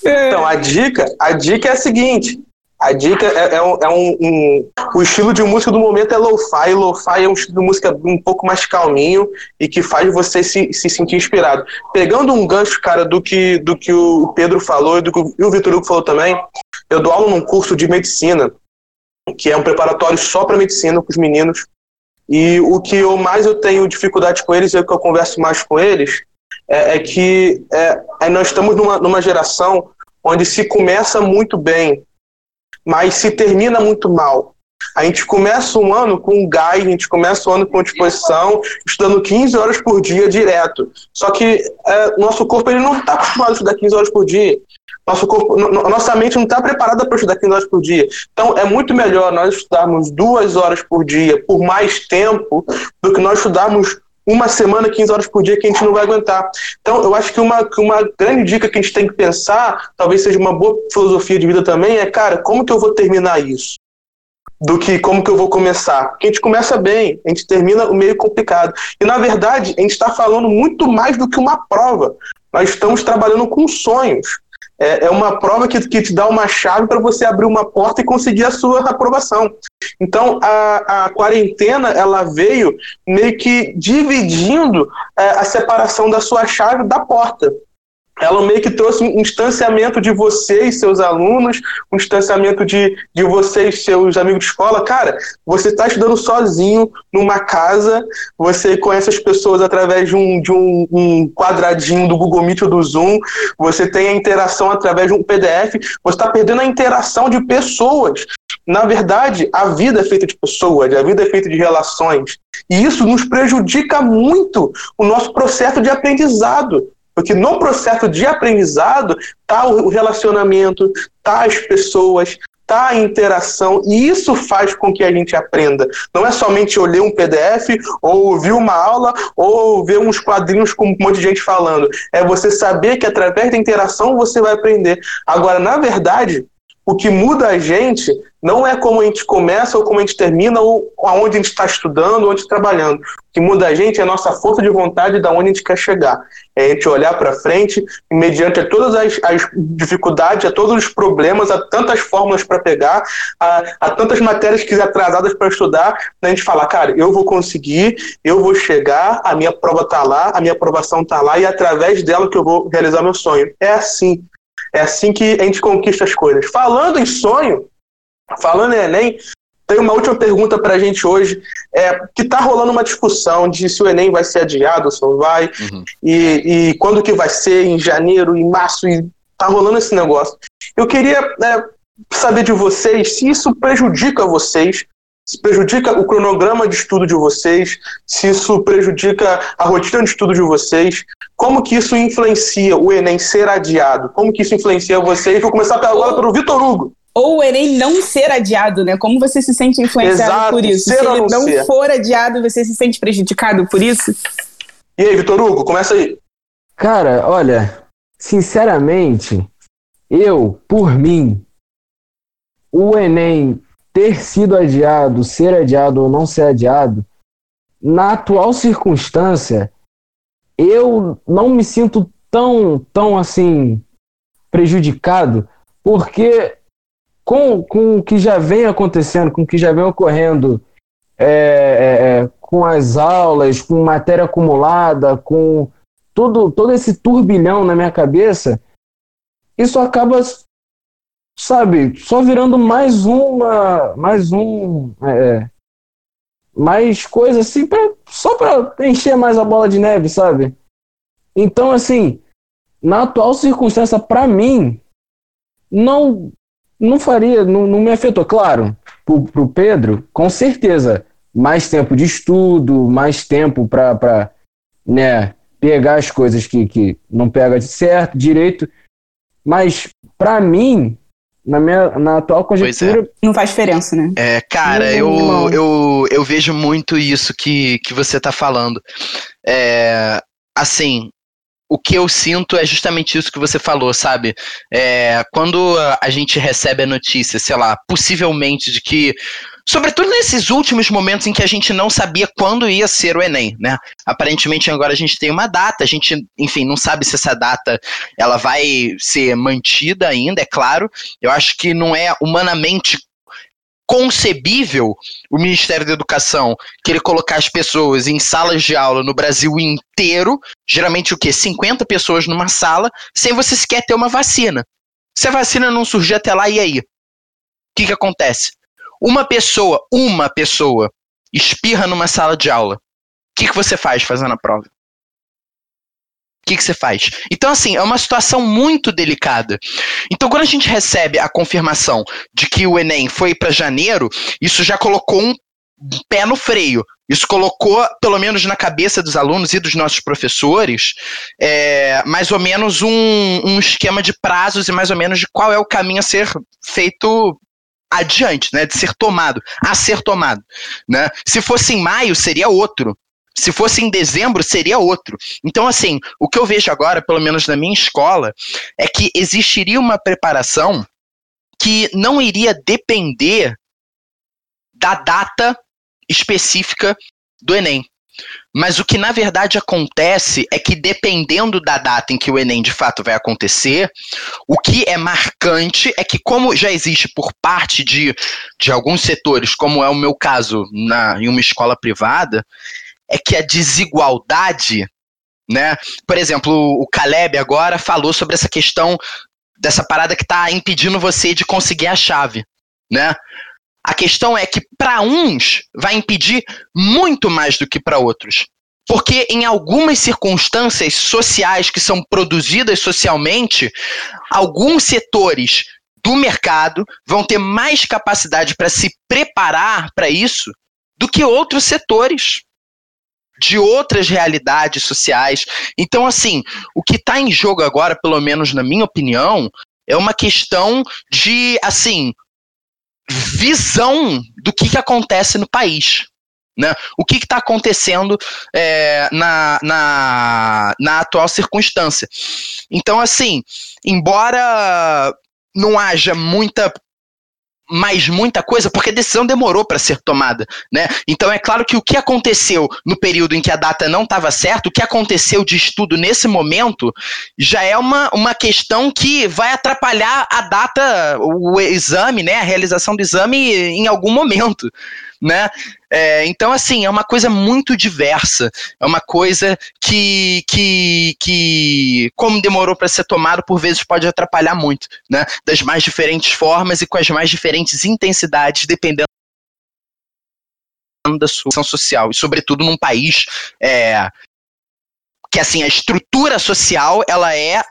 então, a dica, a dica é a seguinte: a dica é, é, um, é um, um, O estilo de música do momento é lo-fi. Lo-fi é um estilo de música um pouco mais calminho e que faz você se, se sentir inspirado. Pegando um gancho, cara, do que, do que o Pedro falou e do que o Vitor Hugo falou também, eu dou aula num curso de medicina, que é um preparatório só para medicina para os meninos. E o que eu mais eu tenho dificuldade com eles, e é o que eu converso mais com eles, é, é que é, é, nós estamos numa, numa geração onde se começa muito bem mas se termina muito mal. A gente começa um ano com gás, a gente começa o ano com disposição, estudando 15 horas por dia direto. Só que é, nosso corpo ele não está acostumado a estudar 15 horas por dia. Nosso corpo, nossa mente não está preparada para estudar 15 horas por dia. Então é muito melhor nós estudarmos duas horas por dia por mais tempo do que nós estudarmos uma semana, 15 horas por dia, que a gente não vai aguentar. Então, eu acho que uma, uma grande dica que a gente tem que pensar, talvez seja uma boa filosofia de vida também, é, cara, como que eu vou terminar isso? Do que como que eu vou começar. Porque a gente começa bem, a gente termina o meio complicado. E, na verdade, a gente está falando muito mais do que uma prova. Nós estamos trabalhando com sonhos é, é uma prova que, que te dá uma chave para você abrir uma porta e conseguir a sua aprovação. Então, a, a quarentena, ela veio meio que dividindo é, a separação da sua chave da porta ela meio que trouxe um distanciamento de você e seus alunos, um distanciamento de, de você e seus amigos de escola. Cara, você está estudando sozinho numa casa, você conhece as pessoas através de um, de um, um quadradinho do Google Meet ou do Zoom, você tem a interação através de um PDF, você está perdendo a interação de pessoas. Na verdade, a vida é feita de pessoas, a vida é feita de relações. E isso nos prejudica muito o nosso processo de aprendizado. Porque no processo de aprendizado está o relacionamento, tá as pessoas, está a interação e isso faz com que a gente aprenda. Não é somente eu ler um PDF ou ouvir uma aula ou ver uns quadrinhos com um monte de gente falando. É você saber que através da interação você vai aprender. Agora, na verdade, o que muda a gente não é como a gente começa ou como a gente termina, ou aonde a gente está estudando, onde trabalhando. O que muda a gente é a nossa força de vontade de onde a gente quer chegar. É a gente olhar para frente e, mediante a todas as, as, dificuldades, a todos os problemas, a tantas fórmulas para pegar, a, a, tantas matérias que atrasadas para estudar, a gente falar, cara, eu vou conseguir, eu vou chegar, a minha prova está lá, a minha aprovação está lá, e é através dela que eu vou realizar meu sonho. É assim. É assim que a gente conquista as coisas. Falando em sonho, falando em Enem, tem uma última pergunta para a gente hoje, é, que está rolando uma discussão de se o Enem vai ser adiado, se não vai, uhum. e, e, quando que vai ser, em janeiro, em março, e tá rolando esse negócio. Eu queria é, saber de vocês se isso prejudica vocês, se prejudica o cronograma de estudo de vocês, se isso prejudica a rotina de estudo de vocês, como que isso influencia o Enem ser adiado, como que isso influencia vocês. Vou começar agora pelo Vitor Hugo. Ou o Enem não ser adiado, né? Como você se sente influenciado Exato, por isso? Se ele não, não for adiado, você se sente prejudicado por isso? E aí, Vitor Hugo, começa aí. Cara, olha, sinceramente, eu, por mim, o Enem ter sido adiado, ser adiado ou não ser adiado, na atual circunstância, eu não me sinto tão, tão assim prejudicado, porque com, com o que já vem acontecendo, com o que já vem ocorrendo é, é, é com as aulas, com matéria acumulada, com todo, todo esse turbilhão na minha cabeça, isso acaba sabe, só virando mais uma, mais um, é, é, mais coisa assim, pra, só para encher mais a bola de neve, sabe? Então, assim, na atual circunstância, para mim, não, não faria, não, não me afetou. Claro, pro, pro Pedro, com certeza, mais tempo de estudo, mais tempo para, né, pegar as coisas que, que não pega de certo, direito. Mas, para mim, na, minha, na atual conjectura. É. Não faz diferença, né? É, cara, eu, eu, eu vejo muito isso que, que você tá falando. É, assim, o que eu sinto é justamente isso que você falou, sabe? É, quando a gente recebe a notícia, sei lá, possivelmente de que Sobretudo nesses últimos momentos em que a gente não sabia quando ia ser o Enem, né? Aparentemente agora a gente tem uma data, a gente, enfim, não sabe se essa data ela vai ser mantida ainda, é claro. Eu acho que não é humanamente concebível o Ministério da Educação querer colocar as pessoas em salas de aula no Brasil inteiro, geralmente o quê? 50 pessoas numa sala, sem você sequer ter uma vacina. Se a vacina não surgir até lá, e aí? O que, que acontece? Uma pessoa, uma pessoa, espirra numa sala de aula. O que, que você faz fazendo a prova? O que, você faz? Então, assim, é uma situação muito delicada. Então, quando a gente recebe a confirmação de que o Enem foi para janeiro, isso já colocou um pé no freio. Isso colocou, pelo menos na cabeça dos alunos e dos nossos professores, é, mais ou menos um, um esquema de prazos e mais ou menos de qual é o caminho a ser feito adiante, né, de ser tomado, a ser tomado, né? Se fosse em maio seria outro. Se fosse em dezembro, seria outro. Então, assim, o que eu vejo agora, pelo menos na minha escola, é que existiria uma preparação que não iria depender da data específica do Enem. Mas o que na verdade acontece é que, dependendo da data em que o Enem de fato vai acontecer, o que é marcante é que, como já existe por parte de, de alguns setores, como é o meu caso na, em uma escola privada, é que a desigualdade, né? Por exemplo, o Caleb agora falou sobre essa questão dessa parada que está impedindo você de conseguir a chave, né? A questão é que para uns vai impedir muito mais do que para outros. Porque em algumas circunstâncias sociais que são produzidas socialmente, alguns setores do mercado vão ter mais capacidade para se preparar para isso do que outros setores de outras realidades sociais. Então, assim, o que está em jogo agora, pelo menos na minha opinião, é uma questão de, assim, visão do que, que acontece no país. Né? O que está acontecendo é, na, na, na atual circunstância. Então, assim, embora não haja muita mais muita coisa, porque a decisão demorou para ser tomada, né? Então é claro que o que aconteceu no período em que a data não estava certa, o que aconteceu de estudo nesse momento, já é uma, uma questão que vai atrapalhar a data, o exame, né? A realização do exame em algum momento né? É, então, assim, é uma coisa muito diversa. É uma coisa que, que, que como demorou para ser tomado, por vezes pode atrapalhar muito, né? Das mais diferentes formas e com as mais diferentes intensidades, dependendo da sua ação social. E, sobretudo, num país é, que, assim, a estrutura social, ela é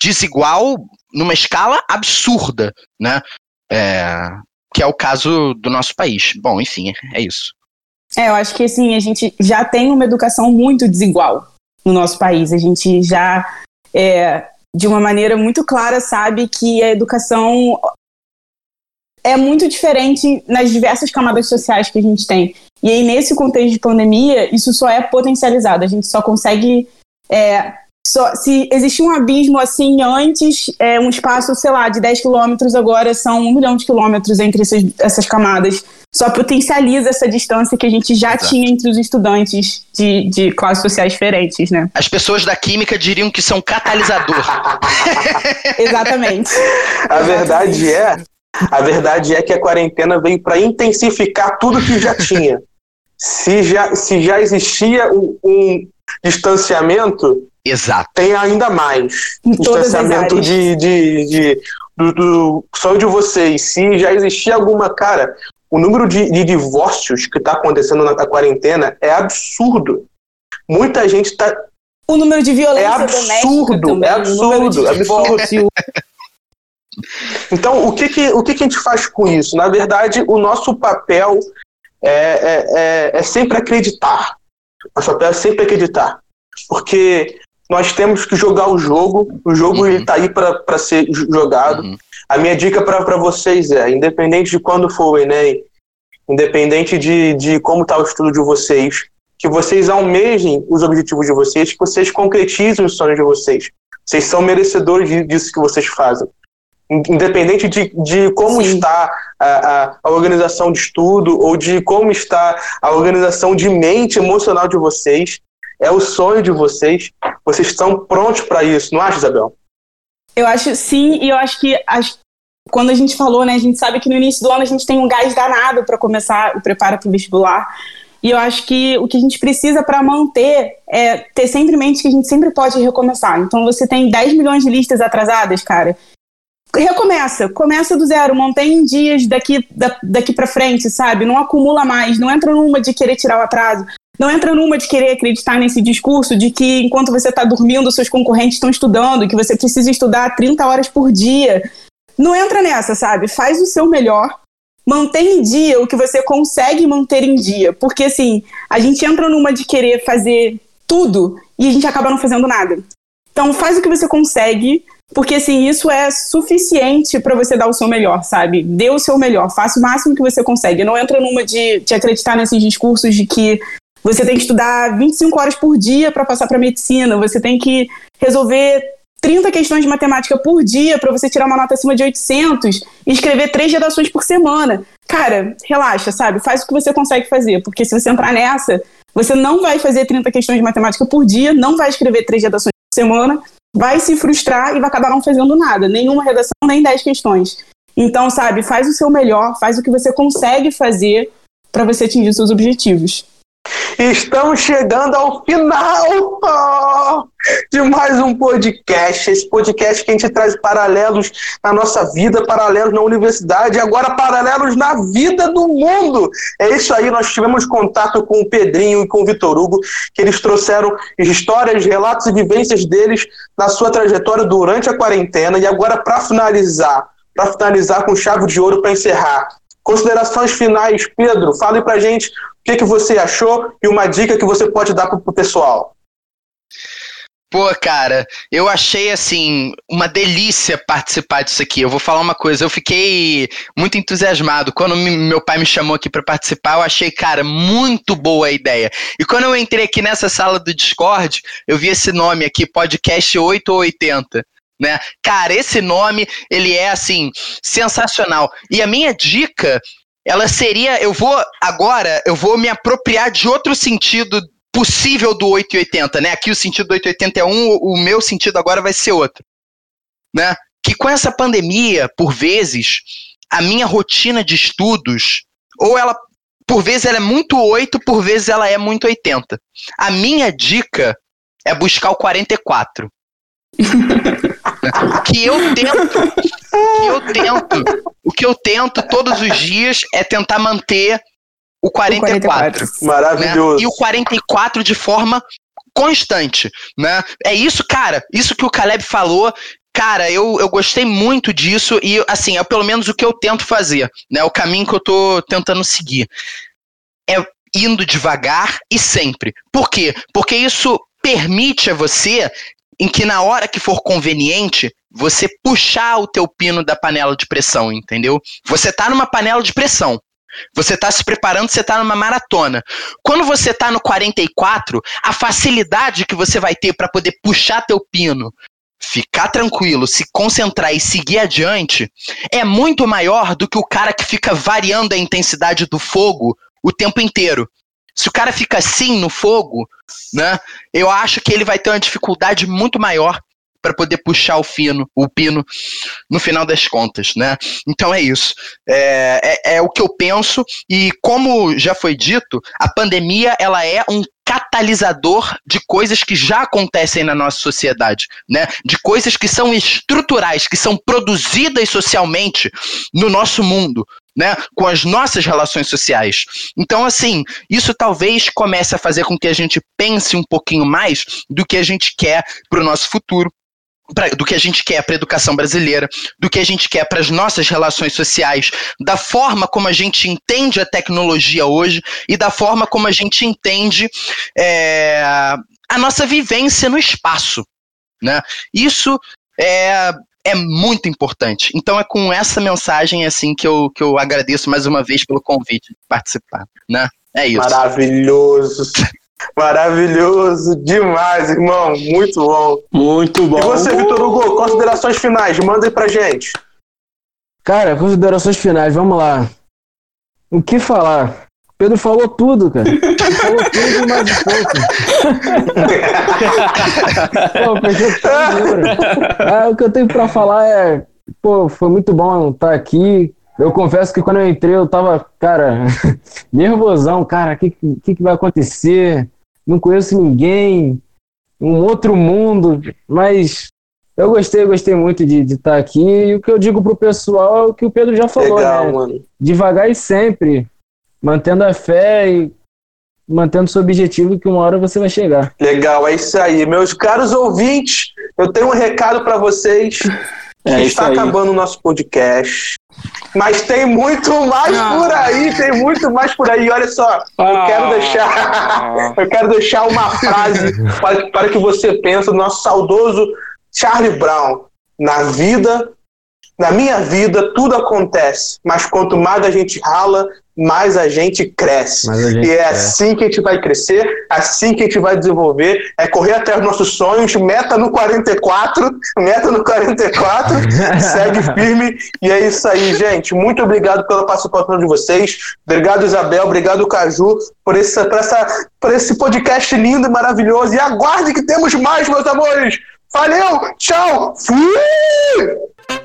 desigual numa escala absurda, né? É, que é o caso do nosso país. Bom, enfim, é isso. É, eu acho que assim, a gente já tem uma educação muito desigual no nosso país. A gente já, é, de uma maneira muito clara, sabe que a educação é muito diferente nas diversas camadas sociais que a gente tem. E aí, nesse contexto de pandemia, isso só é potencializado. A gente só consegue é, só, se existia um abismo assim antes, é, um espaço, sei lá, de 10 quilômetros, agora são um milhão de quilômetros entre essas, essas camadas. Só potencializa essa distância que a gente já Exato. tinha entre os estudantes de, de classes sociais diferentes, né? As pessoas da química diriam que são catalisador. [LAUGHS] Exatamente. A verdade é, a verdade é que a quarentena veio para intensificar tudo que já tinha. Se já, se já existia um, um distanciamento, Exato. Tem ainda mais. Em distanciamento de, de, de, do, do sonho de vocês. Se já existia alguma. Cara, o número de, de divórcios que está acontecendo na, na, quarentena é absurdo. Muita gente está. O número de violência é absurdo, também, é absurdo, é absurdo. [LAUGHS] Então, o que, que, o que, que a gente faz com isso? Na verdade, o nosso papel é, é, é, é sempre acreditar. Nosso papel é sempre acreditar. Porque nós temos que jogar o jogo, o jogo uhum. está aí para ser jogado. Uhum. A minha dica para vocês é, independente de quando for o Enem, independente de, de como está o estudo de vocês, que vocês almejem os objetivos de vocês, que vocês concretizem os sonhos de vocês. Vocês são merecedores disso que vocês fazem. Independente de, de como Sim. está a, a, organização de estudo ou de como está a organização de mente emocional de vocês, é o sonho de vocês. Vocês estão prontos para isso, não acha, Isabel? Eu acho sim, e eu acho que quando a gente falou, né, a gente sabe que no início do ano a gente tem um gás danado para começar o preparo para o vestibular. E eu acho que o que a gente precisa para manter é ter sempre em mente que a gente sempre pode recomeçar. Então você tem 10 milhões de listas atrasadas, cara. Recomeça, começa do zero, mantém dias daqui, da, daqui para frente, sabe? Não acumula mais, não entra numa de querer tirar o atraso. Não entra numa de querer acreditar nesse discurso de que enquanto você está dormindo, seus concorrentes estão estudando, que você precisa estudar 30 horas por dia. Não entra nessa, sabe? Faz o seu melhor, mantém em dia o que você consegue manter em dia. Porque, assim, a gente entra numa de querer fazer tudo e a gente acaba não fazendo nada. Então, faz o que você consegue, porque, assim, isso é suficiente para você dar o seu melhor, sabe? Dê o seu melhor, faça o máximo que você consegue. Não entra numa de, de acreditar nesses discursos de que você tem que estudar 25 horas por dia para passar para medicina. Você tem que resolver 30 questões de matemática por dia para você tirar uma nota acima de 800 e escrever três redações por semana. Cara, relaxa, sabe? Faz o que você consegue fazer, porque se você entrar nessa, você não vai fazer 30 questões de matemática por dia, não vai escrever três redações por semana, vai se frustrar e vai acabar não fazendo nada, nenhuma redação, nem 10 questões. Então, sabe, faz o seu melhor, faz o que você consegue fazer para você atingir seus objetivos. Estamos chegando ao final de mais um podcast. Esse podcast que a gente traz paralelos na nossa vida, paralelos na universidade, agora paralelos na vida do mundo. É isso aí, nós tivemos contato com o Pedrinho e com o Vitor Hugo, que eles trouxeram histórias, relatos e vivências deles na sua trajetória durante a quarentena. E agora, para finalizar, para finalizar com chave de ouro para encerrar. Considerações finais, Pedro, fale pra gente que, que você achou e uma dica que você pode dar para o pessoal. Pô, cara, eu achei assim uma delícia participar disso aqui. Eu vou falar uma coisa, eu fiquei muito entusiasmado quando meu pai me chamou aqui para participar. Eu achei, cara, muito boa a ideia. E quando eu entrei aqui nessa sala do Discord, eu vi esse nome aqui, podcast 8 ou 80. Né? Cara, esse nome, ele é assim sensacional. E a minha dica ela seria, eu vou agora, eu vou me apropriar de outro sentido possível do 880, né? Aqui o sentido do 880 é um, o meu sentido agora vai ser outro, né? Que com essa pandemia, por vezes, a minha rotina de estudos, ou ela, por vezes ela é muito 8, por vezes ela é muito 80. A minha dica é buscar o 44. [LAUGHS] que eu tento, que eu tento, o que eu tento todos os dias é tentar manter o 44. O 44. Maravilhoso. Né? E o 44 de forma constante, né? É isso, cara, isso que o Caleb falou, cara, eu, eu gostei muito disso e, assim, é pelo menos o que eu tento fazer, né? O caminho que eu tô tentando seguir. É indo devagar e sempre. Por quê? Porque isso permite a você em que na hora que for conveniente, você puxar o teu pino da panela de pressão, entendeu? Você tá numa panela de pressão. Você está se preparando, você está numa maratona. Quando você está no 44, a facilidade que você vai ter para poder puxar teu pino, ficar tranquilo, se concentrar e seguir adiante, é muito maior do que o cara que fica variando a intensidade do fogo o tempo inteiro. Se o cara fica assim no fogo, né, eu acho que ele vai ter uma dificuldade muito maior para poder puxar o fino, o pino no final das contas, né? Então é isso. É, é, é, o que eu penso e como já foi dito, a pandemia ela é um catalisador de coisas que já acontecem na nossa sociedade, né? De coisas que são estruturais, que são produzidas socialmente no nosso mundo, né, com as nossas relações sociais. Então, assim, isso talvez comece a fazer com que a gente pense um pouquinho mais do que a gente quer para o nosso futuro, Pra, do que a gente quer para a educação brasileira, do que a gente quer para as nossas relações sociais, da forma como a gente entende a tecnologia hoje e da forma como a gente entende é, a nossa vivência no espaço. Né? Isso é, é muito importante. Então é com essa mensagem assim que eu, que eu agradeço mais uma vez pelo convite de participar. Né? É isso. Maravilhoso. Maravilhoso demais, irmão. Muito bom. Muito bom. E você, Vitor Hugo, considerações finais, manda aí pra gente. Cara, considerações finais, vamos lá. O que falar? Pedro falou tudo, cara. falou tudo mais um pouco. [LAUGHS] pô, tudo, ah, o que eu tenho pra falar é, pô, foi muito bom estar aqui. Eu confesso que quando eu entrei, eu tava, cara, [LAUGHS] nervosão, cara, o que, que, que vai acontecer? Não conheço ninguém, um outro mundo, mas eu gostei, gostei muito de estar aqui. E o que eu digo pro pessoal é o que o Pedro já falou, Legal, né? Mano. Devagar e sempre, mantendo a fé e mantendo seu objetivo que uma hora você vai chegar. Legal, é isso aí. Meus caros ouvintes, eu tenho um recado para vocês. É está acabando o nosso podcast. Mas tem muito mais ah. por aí, tem muito mais por aí. Olha só, ah. eu quero deixar, eu quero deixar uma frase para, para que você pense do nosso saudoso Charlie Brown. Na vida, na minha vida, tudo acontece, mas quanto mais a gente rala, mais a gente cresce. A gente e é cresce. assim que a gente vai crescer, assim que a gente vai desenvolver, é correr até os nossos sonhos, meta no 44, meta no 44, [LAUGHS] segue firme, e é isso aí, gente. Muito obrigado pela participação de vocês. Obrigado, Isabel, obrigado, Caju, por, esse, por, essa, por esse podcast lindo e maravilhoso. E aguarde que temos mais, meus amores! Valeu, tchau, fui!